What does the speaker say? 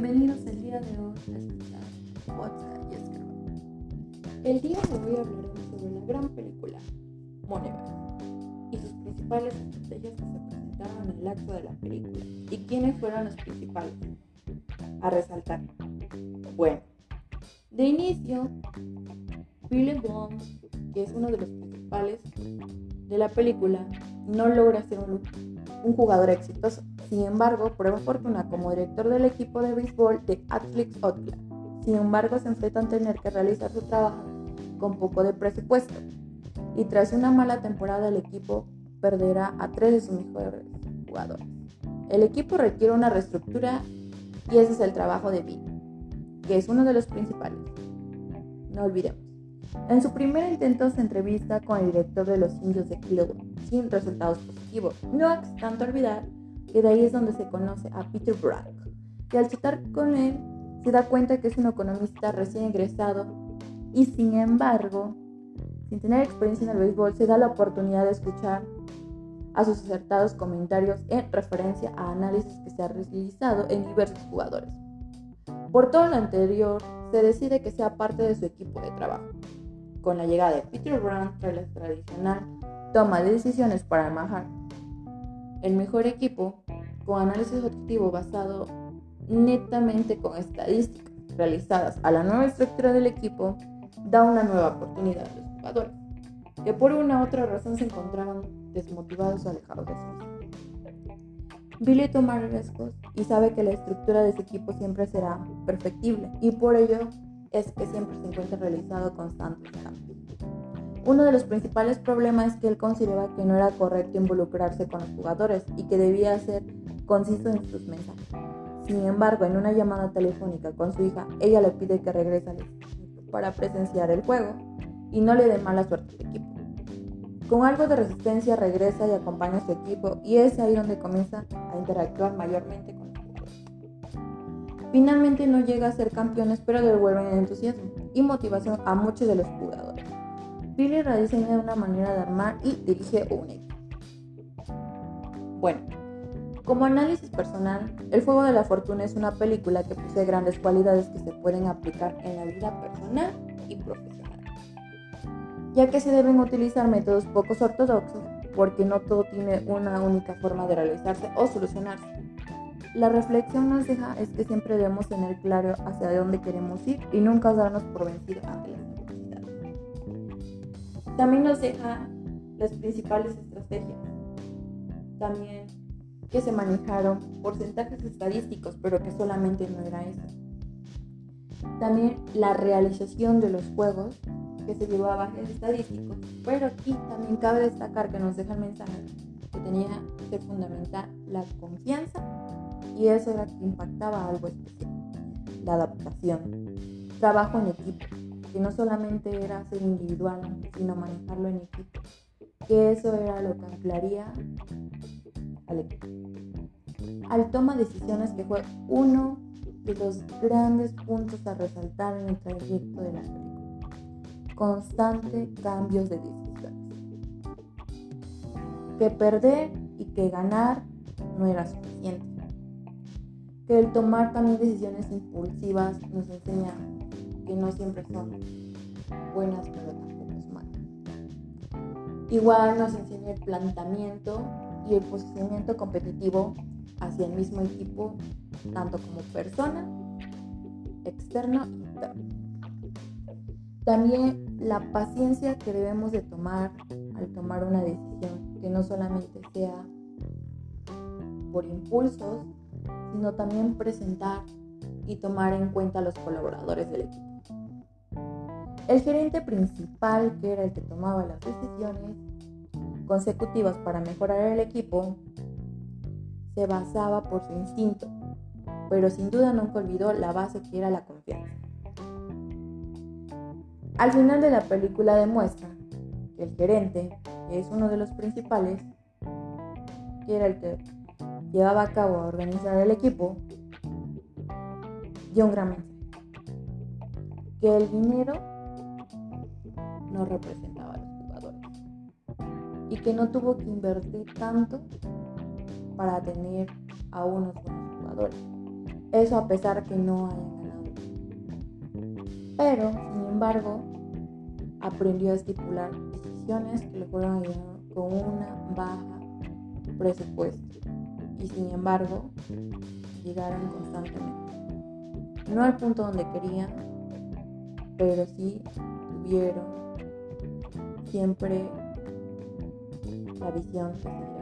Bienvenidos el día de hoy a escuchar podcast y. El día de hoy hablaremos sobre la gran película Moneyball y sus principales estrategias que se presentaron en el acto de la película y quiénes fueron los principales a resaltar. Bueno, de inicio, Billy Bond, que es uno de los principales de la película, no logra ser un jugador exitoso sin embargo, prueba fortuna como director del equipo de béisbol de Athletics Oakland. Sin embargo, se enfrenta a tener que realizar su trabajo con poco de presupuesto. Y tras una mala temporada, el equipo perderá a tres de sus mejores jugadores. El equipo requiere una reestructura y ese es el trabajo de Bill, que es uno de los principales. No olvidemos. En su primer intento se entrevista con el director de los indios de Cleveland, sin resultados positivos. No obstante olvidar y de ahí es donde se conoce a Peter Brock, que al citar con él se da cuenta que es un economista recién ingresado y sin embargo, sin tener experiencia en el béisbol, se da la oportunidad de escuchar a sus acertados comentarios en referencia a análisis que se ha realizado en diversos jugadores. Por todo lo anterior, se decide que sea parte de su equipo de trabajo. Con la llegada de Peter Brown tras la tradicional toma de decisiones para armar el mejor equipo con análisis objetivo basado netamente con estadísticas realizadas a la nueva estructura del equipo da una nueva oportunidad a los jugadores que por una u otra razón se encontraban desmotivados o alejados de sí. Billy toma riesgos y sabe que la estructura de su equipo siempre será perfectible y por ello es que siempre se encuentra realizado constantes cambios. Uno de los principales problemas es que él consideraba que no era correcto involucrarse con los jugadores y que debía ser conciso en sus mensajes. Sin embargo, en una llamada telefónica con su hija, ella le pide que regrese al para presenciar el juego y no le dé mala suerte al equipo. Con algo de resistencia regresa y acompaña a su equipo y es ahí donde comienza a interactuar mayormente con los jugadores. Finalmente no llega a ser campeones, pero devuelven entusiasmo y motivación a muchos de los jugadores. Billy rediseña una manera de armar y dirige un equipo. Bueno, como análisis personal, El Fuego de la Fortuna es una película que posee grandes cualidades que se pueden aplicar en la vida personal y profesional, ya que se deben utilizar métodos pocos ortodoxos porque no todo tiene una única forma de realizarse o solucionarse. La reflexión nos deja es que siempre debemos tener claro hacia dónde queremos ir y nunca darnos por vencidos ante las también nos deja las principales estrategias. También que se manejaron porcentajes estadísticos, pero que solamente no era eso. También la realización de los juegos, que se llevó a bajes estadísticos, pero aquí también cabe destacar que nos deja el mensaje que tenía que fundamental la confianza y eso era que impactaba algo especial. La adaptación, trabajo en equipo, que no solamente era ser individual, sino manejarlo en equipo, que eso era lo que anclaría al equipo. Al toma decisiones que fue uno de los grandes puntos a resaltar en el trayecto de la película. Constante cambios de decisiones. Que perder y que ganar no era suficiente. Que el tomar también decisiones impulsivas nos enseña que no siempre son buenas, pero tampoco es malas. Igual nos enseña el planteamiento y el posicionamiento competitivo hacia el mismo equipo, tanto como persona, externo y interno. También la paciencia que debemos de tomar al tomar una decisión, que no solamente sea por impulsos, sino también presentar y tomar en cuenta a los colaboradores del equipo. El gerente principal, que era el que tomaba las decisiones consecutivas para mejorar el equipo, se basaba por su instinto, pero sin duda nunca olvidó la base que era la confianza. Al final de la película demuestra que el gerente, que es uno de los principales, que era el que llevaba a cabo a organizar el equipo, dio un gran mensaje. Que el dinero no representaba a los jugadores y que no tuvo que invertir tanto para tener a unos buenos jugadores, Eso a pesar que no hayan ganado. Pero, sin embargo, aprendió a estipular decisiones que le fueron ayudando con una baja presupuesto. Y sin embargo, llegaron constantemente. No al punto donde querían, pero sí tuvieron siempre la visión seguir